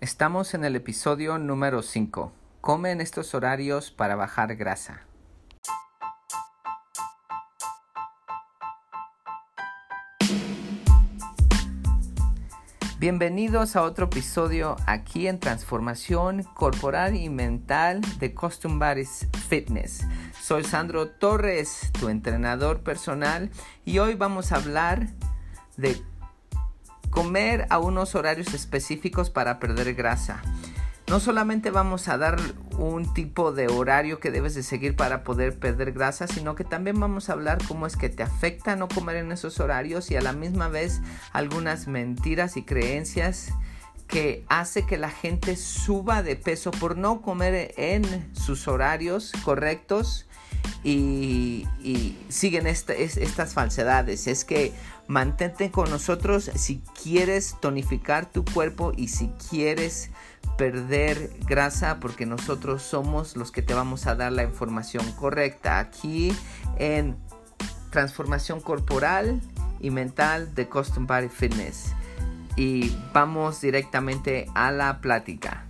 Estamos en el episodio número 5. Come en estos horarios para bajar grasa. Bienvenidos a otro episodio aquí en Transformación Corporal y Mental de Custom Bodies Fitness. Soy Sandro Torres, tu entrenador personal, y hoy vamos a hablar de comer a unos horarios específicos para perder grasa. No solamente vamos a dar un tipo de horario que debes de seguir para poder perder grasa, sino que también vamos a hablar cómo es que te afecta no comer en esos horarios y a la misma vez algunas mentiras y creencias que hace que la gente suba de peso por no comer en sus horarios correctos y, siguen estas falsedades. Es que mantente con nosotros si quieres tonificar tu cuerpo y si quieres perder grasa porque nosotros somos los que te vamos a dar la información correcta aquí en transformación corporal y mental de Custom Body Fitness. Y vamos directamente a la plática.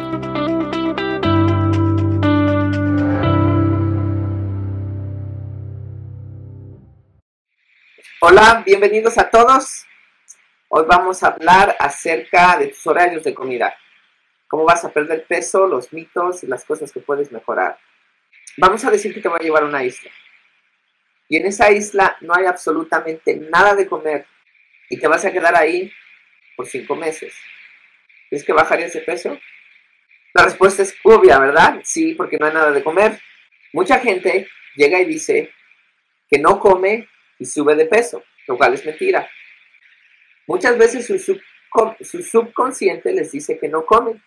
Hola, bienvenidos a todos. Hoy vamos a hablar acerca de tus horarios de comida. Cómo vas a perder peso, los mitos y las cosas que puedes mejorar. Vamos a decir que te voy a llevar a una isla. Y en esa isla no hay absolutamente nada de comer. Y te vas a quedar ahí por cinco meses. ¿Tienes que bajar ese peso? La respuesta es obvia, ¿verdad? Sí, porque no hay nada de comer. Mucha gente llega y dice que no come y sube de peso, lo cual es mentira. Muchas veces su, subconsciente les dice que no comen,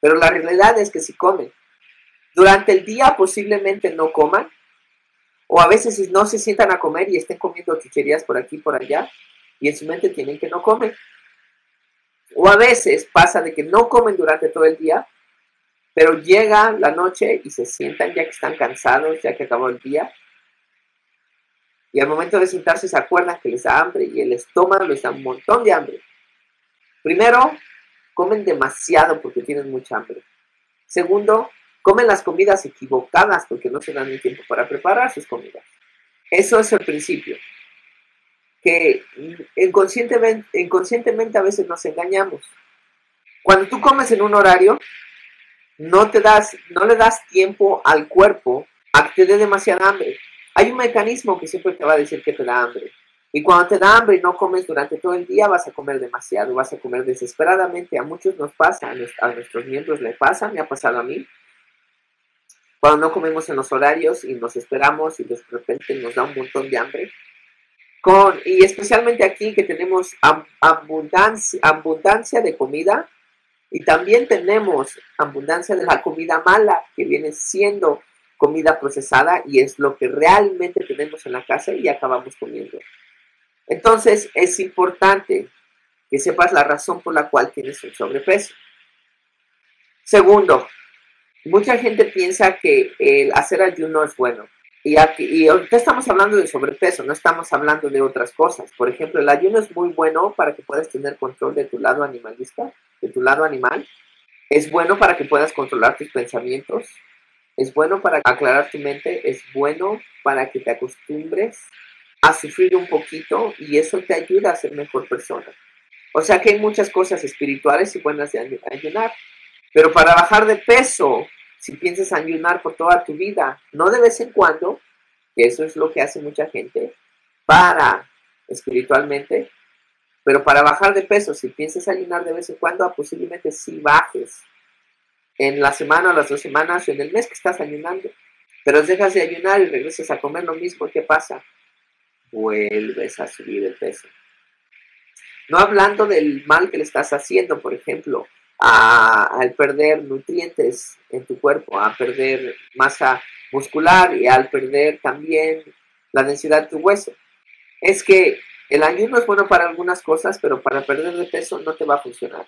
pero la realidad es que sí comen. Durante el día posiblemente no coman, o a veces no se sientan a comer y estén comiendo chucherías por aquí y por allá, y en su mente tienen que no comen. O a veces pasa de que no comen durante todo el día, pero llega la noche y se sientan ya que están cansados, ya que acabó el día, y al momento de sentarse se acuerdan que les da hambre y el estómago les da un montón de hambre. Primero, comen demasiado porque tienen mucha hambre. Segundo, comen las comidas equivocadas porque no se dan el tiempo para preparar sus comidas. Eso es el principio. Que inconscientemente, a veces nos engañamos. Cuando tú comes en un horario, no, te das, no le das tiempo al cuerpo a que te dé demasiada hambre. Hay un mecanismo que siempre te va a decir que te da hambre. Y cuando te da hambre y no comes durante todo el día, vas a comer demasiado, vas a comer desesperadamente. A muchos nos pasa, a nuestros miembros le pasa, me ha pasado a mí. Cuando no comemos en los horarios y nos esperamos y de repente nos da un montón de hambre. Con, y especialmente aquí que tenemos abundancia, abundancia de comida y también tenemos abundancia de la comida mala que viene siendo comida procesada y es lo que realmente tenemos en la casa y acabamos comiendo. Entonces es importante que sepas la razón por la cual tienes un sobrepeso. Segundo, mucha gente piensa que el hacer ayuno es bueno. Y, aquí, y ahorita estamos hablando de sobrepeso, no estamos hablando de otras cosas. Por ejemplo, el ayuno es muy bueno para que puedas tener control de tu lado animalista, de tu lado animal. Es bueno para que puedas controlar tus pensamientos, es bueno para aclarar tu mente, es bueno para que te acostumbres a sufrir un poquito y eso te ayuda a ser mejor persona. O sea que hay muchas cosas espirituales y buenas de ayunar. Pero para bajar de peso, si piensas ayunar por toda tu vida, no de vez en cuando, que eso es lo que hace mucha gente, para espiritualmente, pero para bajar de peso, si piensas ayunar de vez en cuando, posiblemente sí bajes en la semana, las dos semanas, o en el mes que estás ayunando. Pero dejas de ayunar y regresas a comer lo mismo, ¿qué pasa? Vuelves a subir el peso. No hablando del mal que le estás haciendo, por ejemplo, al perder nutrientes en tu cuerpo, a perder masa muscular y al perder también la densidad de tu hueso. Es que el ayuno es bueno para algunas cosas, pero para perder de peso no te va a funcionar.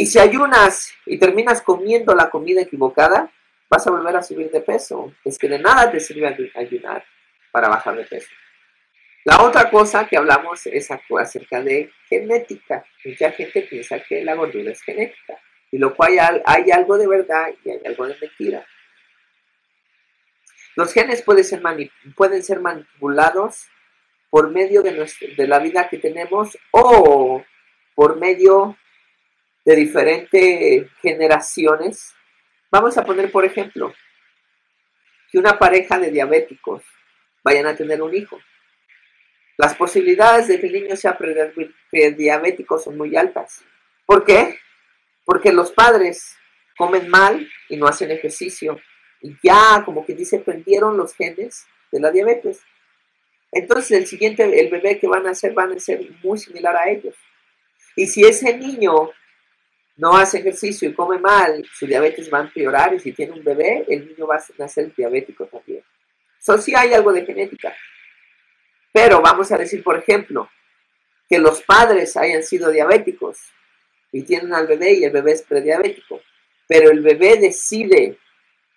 Y si ayunas y terminas comiendo la comida equivocada, vas a volver a subir de peso. Es que de nada te sirve ayunar para bajar de peso. La otra cosa que hablamos es acerca de genética. Mucha gente piensa que la gordura es genética, y lo cual hay, algo de verdad y hay algo de mentira. Los genes pueden ser, manipulados por medio de, de la vida que tenemos o por medio de diferentes generaciones. Vamos a poner, por ejemplo, que una pareja de diabéticos vayan a tener un hijo. Las posibilidades de que el niño sea prediabético son muy altas. ¿Por qué? Porque los padres comen mal y no hacen ejercicio. Y ya, como que dice, prendieron los genes de la diabetes. Entonces el siguiente, el bebé que van a hacer, van a ser muy similar a ellos. Y si ese niño no hace ejercicio y come mal, su diabetes va a empeorar y si tiene un bebé, el niño va a nacer diabético también. Eso sí hay algo de genética. Pero vamos a decir, por ejemplo, que los padres hayan sido diabéticos y tienen al bebé y el bebé es prediabético, pero el bebé decide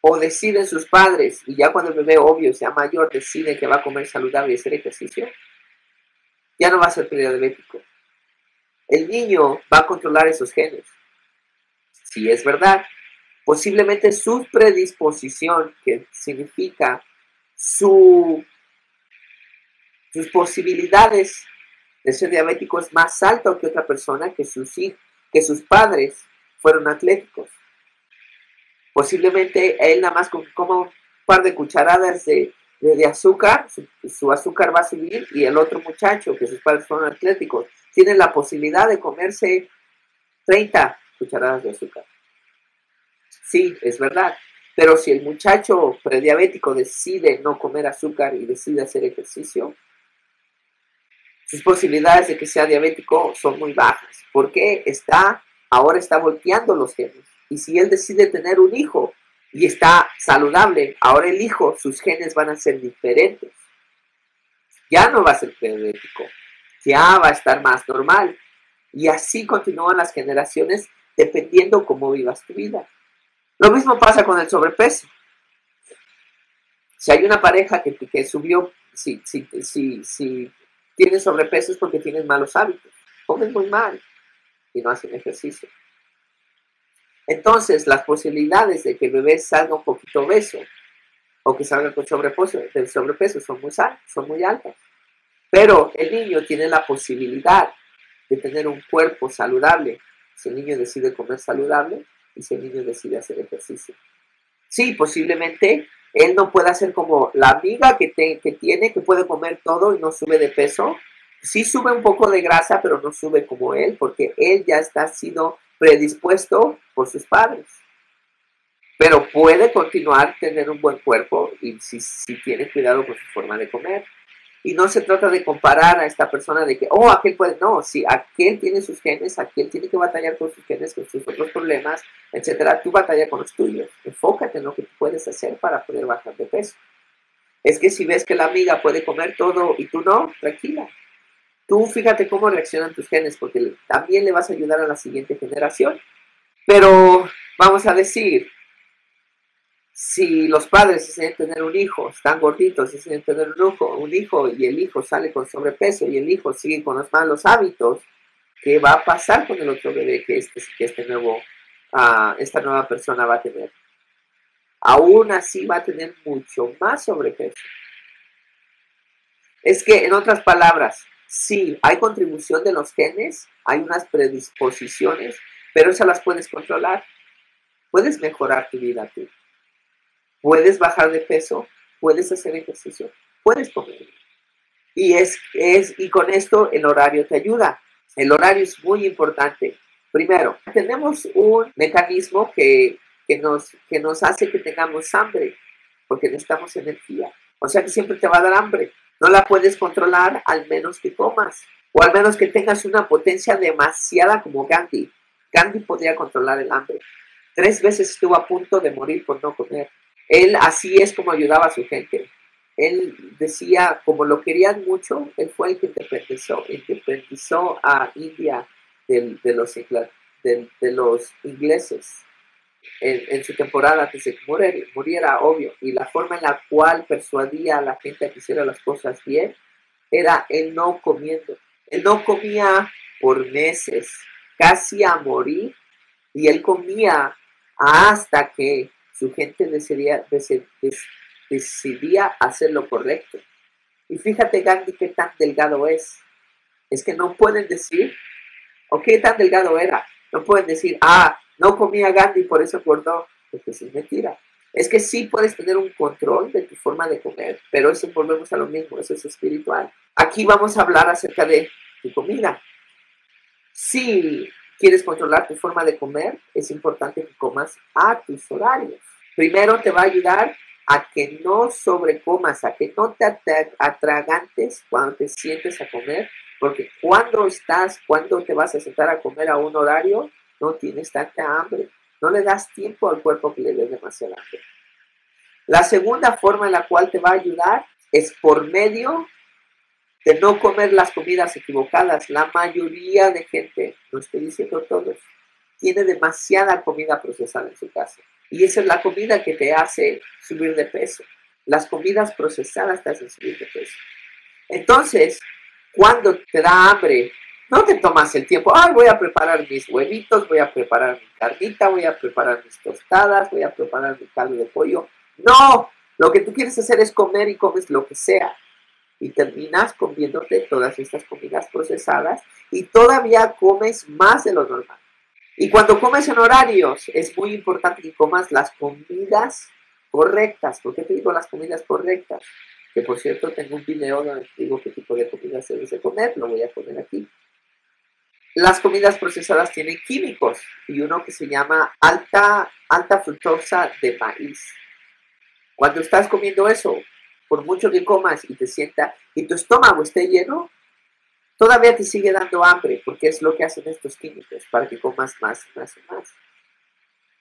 o deciden sus padres y ya cuando el bebé obvio sea mayor decide que va a comer saludable y hacer ejercicio, ya no va a ser prediabético. El niño va a controlar esos genes. Si es verdad, posiblemente su predisposición, que significa su sus posibilidades de ser diabético es más alto que otra persona que sus, que sus padres fueron atléticos. Posiblemente él nada más como un par de cucharadas de, azúcar, su, azúcar va a subir y el otro muchacho, que sus padres fueron atléticos, tiene la posibilidad de comerse 30 cucharadas de azúcar. Sí, es verdad. Pero si el muchacho prediabético decide no comer azúcar y decide hacer ejercicio, sus posibilidades de que sea diabético son muy bajas, porque está, ahora está volteando los genes. Y si él decide tener un hijo y está saludable, ahora el hijo, sus genes van a ser diferentes. Ya no va a ser diabético, ya va a estar más normal. Y así continúan las generaciones dependiendo cómo vivas tu vida. Lo mismo pasa con el sobrepeso. Si hay una pareja que, que subió, si, si, si, si sobrepeso es porque tienes malos hábitos, comen muy mal y no hacen ejercicio. Entonces, las posibilidades de que el bebé salga un poquito obeso o que salga con sobrepeso, del sobrepeso son muy, son muy altas. Pero el niño tiene la posibilidad de tener un cuerpo saludable si el niño decide comer saludable y si el niño decide hacer ejercicio. Sí, posiblemente él no puede hacer como la amiga que, que tiene, que puede comer todo y no sube de peso. Sí sube un poco de grasa, pero no sube como él, porque él ya está sido predispuesto por sus padres. Pero puede continuar tener un buen cuerpo y si, si tiene cuidado con su forma de comer. Y no se trata de comparar a esta persona de que, oh, aquel puede, no, si aquel tiene sus genes, aquel tiene que batallar con sus genes, con sus otros problemas, etcétera, tú batalla con los tuyos. Enfócate en lo que puedes hacer para poder bajar de peso. Es que si ves que la amiga puede comer todo y tú no, tranquila. Tú fíjate cómo reaccionan tus genes, porque también le vas a ayudar a la siguiente generación. Pero vamos a decir, si los padres deciden tener un hijo, están gorditos, deciden tener un hijo, y el hijo sale con sobrepeso y el hijo sigue con los malos hábitos, ¿qué va a pasar con el otro bebé que este, que este nuevo, uh, esta nueva persona va a tener? Aún así va a tener mucho más sobrepeso. Es que, en otras palabras, sí, hay contribución de los genes, hay unas predisposiciones, pero esas las puedes controlar. Puedes mejorar tu vida tú. Puedes bajar de peso, puedes hacer ejercicio, puedes comer. Y, es, es, y con esto el horario te ayuda. El horario es muy importante. Primero, tenemos un mecanismo que, que, nos, que nos hace que tengamos hambre, porque necesitamos energía. O sea que siempre te va a dar hambre. No la puedes controlar al menos que comas, o al menos que tengas una potencia demasiada como Gandhi. Gandhi podía controlar el hambre. Tres veces estuvo a punto de morir por no comer. Él así es como ayudaba a su gente. Él decía, como lo querían mucho, él fue el que independizó, a India de, los, ingleses en, su temporada antes de que muriera, obvio. Y la forma en la cual persuadía a la gente a que hiciera las cosas bien era él no comiendo. Él no comía por meses, casi a morir, y él comía hasta que su gente decidía, decidía hacer lo correcto. Y fíjate, Gandhi, qué tan delgado es. Es que no pueden decir, o qué tan delgado era. No pueden decir, ah, no comía Gandhi, por eso acordó. Porque es mentira. Es que sí puedes tener un control de tu forma de comer, pero eso volvemos a lo mismo, eso es espiritual. Aquí vamos a hablar acerca de tu comida. Si quieres controlar tu forma de comer, es importante que comas a tus horarios. Primero te va a ayudar a que no sobrecomas, a que no te atragantes cuando te sientes a comer, porque cuando estás, cuando te vas a sentar a comer a un horario, no tienes tanta hambre, no le das tiempo al cuerpo que le dé demasiada hambre. La segunda forma en la cual te va a ayudar es por medio de no comer las comidas equivocadas. La mayoría de gente, no estoy diciendo todos, tiene demasiada comida procesada en su casa. Y esa es la comida que te hace subir de peso. Las comidas procesadas te hacen subir de peso. Entonces, cuando te da hambre, no te tomas el tiempo, ay, voy a preparar mis huevitos, voy a preparar mi carnita, voy a preparar mis tostadas, voy a preparar mi caldo de pollo. No, lo que tú quieres hacer es comer y comes lo que sea y terminas comiéndote todas estas comidas procesadas y todavía comes más de lo normal. Y cuando comes en horarios, es muy importante que comas las comidas correctas. ¿Por qué te digo las comidas correctas? Que por cierto, tengo un video donde te digo qué tipo de comidas se debe comer, lo voy a poner aquí. Las comidas procesadas tienen químicos y uno que se llama alta, alta fructosa de maíz. Cuando estás comiendo eso, por mucho que comas y te sienta y tu estómago esté lleno, todavía te sigue dando hambre, porque es lo que hacen estos químicos, para que comas más y más y más.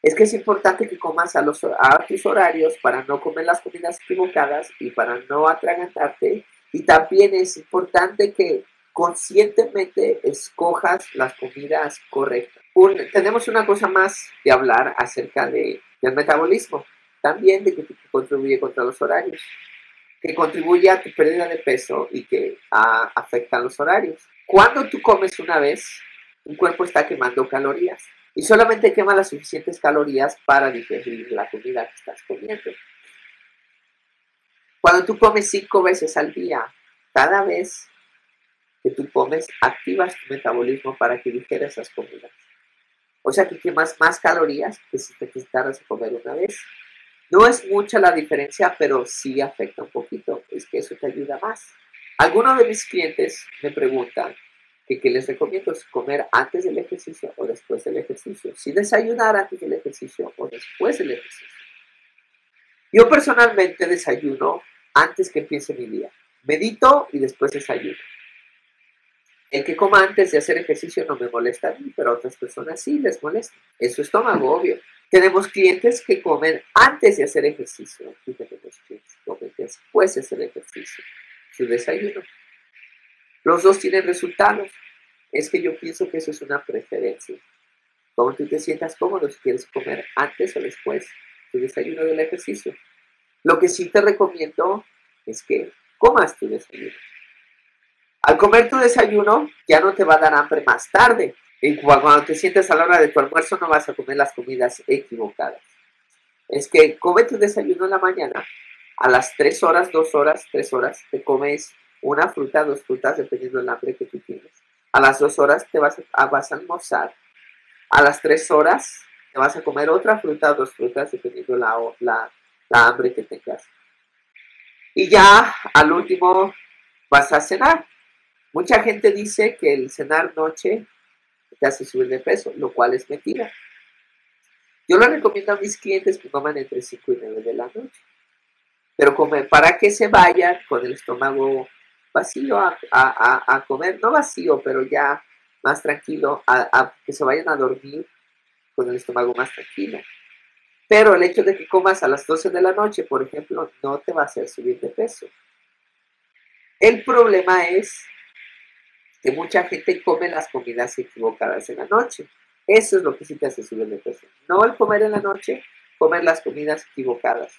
Es que es importante que comas a, los, a tus horarios para no comer las comidas equivocadas y para no atragantarte. Y también es importante que conscientemente escojas las comidas correctas. tenemos una cosa más de hablar acerca de, del metabolismo, también de que contribuye contra los horarios que contribuye a tu pérdida de peso y que afecta afectan los horarios. Cuando tú comes una vez, tu cuerpo está quemando calorías y solamente quema las suficientes calorías para digerir la comida que estás comiendo. Cuando tú comes cinco veces al día, cada vez que tú comes, activas tu metabolismo para que digieras esas comidas. O sea que quemas más calorías que si te quisieras comer una vez. No es mucha la diferencia, pero sí afecta un poquito. Es que eso te ayuda más. Algunos de mis clientes me preguntan que les recomiendo comer antes del ejercicio o después del ejercicio. Si desayunar antes del ejercicio o después del ejercicio. Yo personalmente desayuno antes que empiece mi día. Medito y después desayuno. El que coma antes de hacer ejercicio no me molesta a mí, pero a otras personas sí les molesta. Es su estómago, obvio. Tenemos clientes que comen antes de hacer ejercicio y tenemos clientes que comen después de hacer ejercicio, su desayuno. Los dos tienen resultados. Es que yo pienso que eso es una preferencia. Como tú te sientas cómodo si quieres comer antes o después tu desayuno del ejercicio. Lo que sí te recomiendo es que comas tu desayuno. Al comer tu desayuno ya no te va a dar hambre más tarde. Y cuando te sientes a la hora de tu almuerzo no vas a comer las comidas equivocadas. Es que come tu desayuno en la mañana, a las 3 horas, 2 horas, 3 horas, te comes una fruta, dos frutas, dependiendo del hambre que tú tienes. A las 2 horas te vas a, a almorzar. A las tres horas te vas a comer otra fruta, dos frutas, dependiendo la, la, la hambre que tengas. Y ya al último vas a cenar. Mucha gente dice que el cenar noche te hace subir de peso, lo cual es mentira. Yo le recomiendo a mis clientes que coman entre 5 y 9 de la noche. Pero comer, para que se vayan con el estómago vacío a, comer, no vacío, pero ya más tranquilo, a, que se vayan a dormir con el estómago más tranquilo. Pero el hecho de que comas a las 12 de la noche, por ejemplo, no te va a hacer subir de peso. El problema es que mucha gente come las comidas equivocadas en la noche. Eso es lo que sí te hace subir de peso. No el comer en la noche, comer las comidas equivocadas.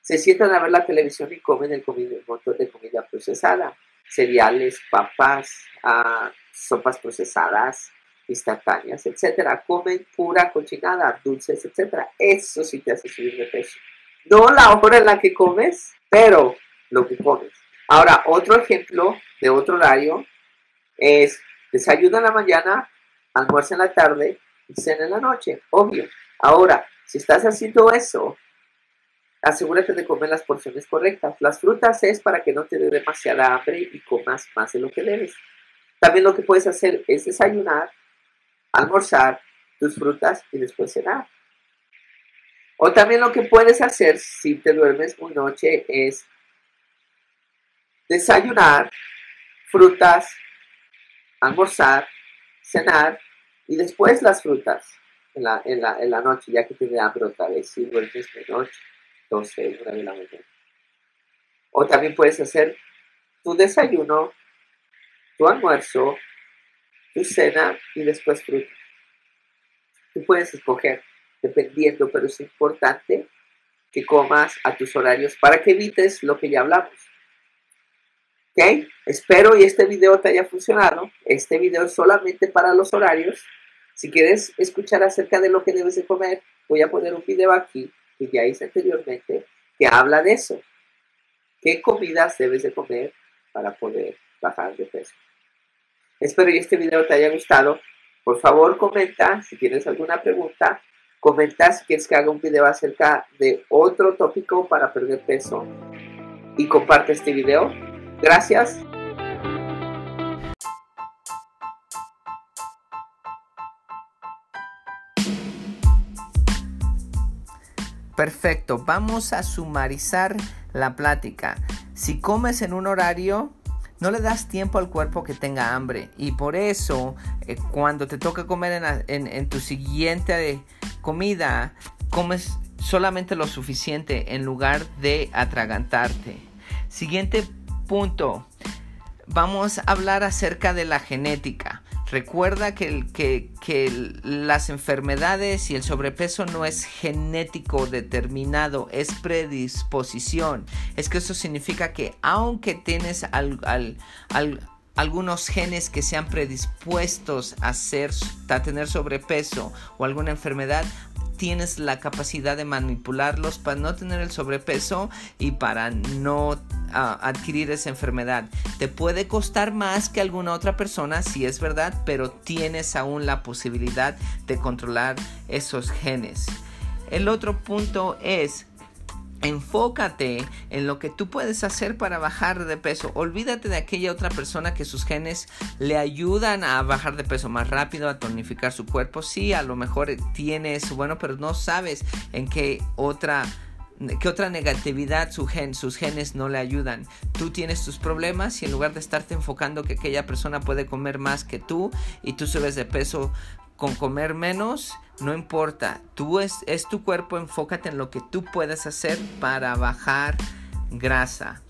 Se sientan a ver la televisión y comen el, montón de comida procesada. Cereales, papas, ah, sopas procesadas, instantáneas, etcétera. Comen pura cochinada, dulces, etcétera. Eso sí te hace subir de peso. No la hora en la que comes, pero lo que comes. Ahora, otro ejemplo de otro horario es desayuno en la mañana, almuerzo en la tarde y cena en la noche, obvio. Ahora, si estás haciendo eso, asegúrate de comer las porciones correctas. Las frutas es para que no te dé demasiada hambre y comas más de lo que debes. También lo que puedes hacer es desayunar, almorzar tus frutas y después cenar. O también lo que puedes hacer si te duermes muy noche es desayunar, frutas, almorzar, cenar y después las frutas en la, en la, en la noche, ya que da hambre otra vez, si duermes de noche, 12, 1 de la mañana. O también puedes hacer tu desayuno, tu almuerzo, tu cena y después frutas. Tú puedes escoger, dependiendo, pero es importante que comas a tus horarios para que evites lo que ya hablamos. ¿Ok? Espero y este video te haya funcionado. Este video es solamente para los horarios. Si quieres escuchar acerca de lo que debes de comer, voy a poner un video aquí que ya hice anteriormente que habla de eso. ¿Qué comidas debes de comer para poder bajar de peso? Espero que este video te haya gustado. Por favor, comenta si tienes alguna pregunta. Comenta si quieres que haga un video acerca de otro tópico para perder peso. Y comparte este video Gracias. Perfecto, vamos a sumarizar la plática. Si comes en un horario, no le das tiempo al cuerpo que tenga hambre y por eso eh, cuando te toca comer en, en tu siguiente comida, comes solamente lo suficiente en lugar de atragantarte. Siguiente punto. Vamos a hablar acerca de la genética. Recuerda que, que, las enfermedades y el sobrepeso no es genético determinado, es predisposición. Es que eso significa que aunque tienes algunos genes que sean predispuestos a, ser, a tener sobrepeso o alguna enfermedad, tienes la capacidad de manipularlos para no tener el sobrepeso y para no ah, adquirir esa enfermedad. Te puede costar más que alguna otra persona, si es verdad, pero tienes aún la posibilidad de controlar esos genes. El otro punto es Enfócate en lo que tú puedes hacer para bajar de peso. Olvídate de aquella otra persona que sus genes le ayudan a bajar de peso más rápido, a tonificar su cuerpo. Sí, a lo mejor tiene bueno, pero no sabes en qué otra qué otra negatividad sus genes no le ayudan. Tú tienes tus problemas y en lugar de estarte enfocando que aquella persona puede comer más que tú y tú subes de peso con comer menos, no importa. Tú es, es tu cuerpo, enfócate en lo que tú puedes hacer para bajar grasa.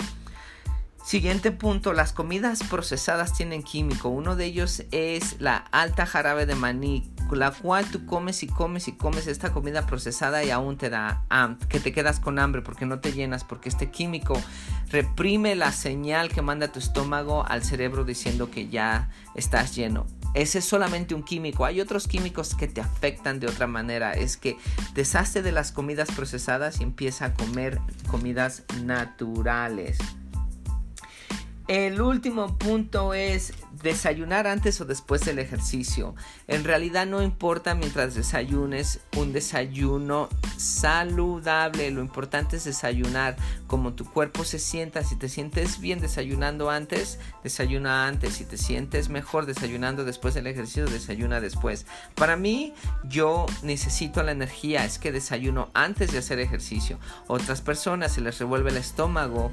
Siguiente punto, las comidas procesadas tienen químico. Uno de ellos es la alta jarabe de maní, la cual tú comes y comes y comes esta comida procesada y aún te da que te quedas con hambre porque no te llenas, porque este químico reprime la señal que manda tu estómago al cerebro diciendo que ya estás lleno. Ese es solamente un químico. Hay otros químicos que te afectan de otra manera. Es que deshazte de las comidas procesadas y empieza a comer comidas naturales. El último punto es desayunar antes o después del ejercicio. En realidad no importa mientras desayunes un desayuno saludable. Lo importante es desayunar como tu cuerpo se sienta. Si te sientes bien desayunando antes, desayuna antes. Si te sientes mejor desayunando después del ejercicio, desayuna después. Para mí, yo necesito la energía. Es que desayuno antes de hacer ejercicio. Otras personas se les revuelve el estómago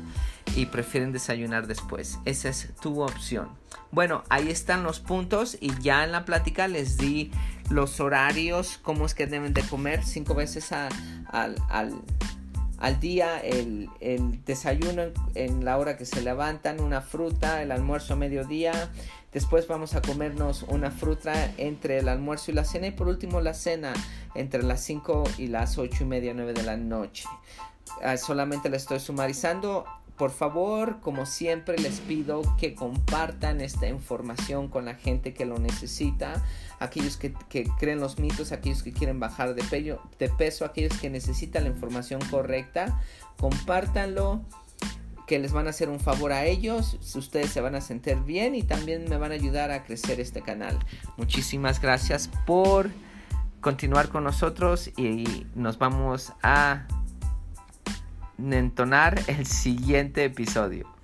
y prefieren desayunar después. Esa es tu opción. Bueno, ahí están los puntos y ya en la plática les di los horarios, cómo es que deben de comer cinco veces al, día, el, desayuno en, la hora que se levantan, una fruta, el almuerzo a mediodía, después vamos a comernos una fruta entre el almuerzo y la cena y por último la cena entre las 5 y las 8 y media, 9 de la noche. Ah, solamente le estoy sumarizando por favor, como siempre, les pido que compartan esta información con la gente que lo necesita, aquellos que, creen los mitos, aquellos que quieren bajar de, de peso, aquellos que necesitan la información correcta, compártanlo que les van a hacer un favor a ellos, ustedes se van a sentir bien y también me van a ayudar a crecer este canal. Muchísimas gracias por continuar con nosotros y nos vamos a entonar el siguiente episodio.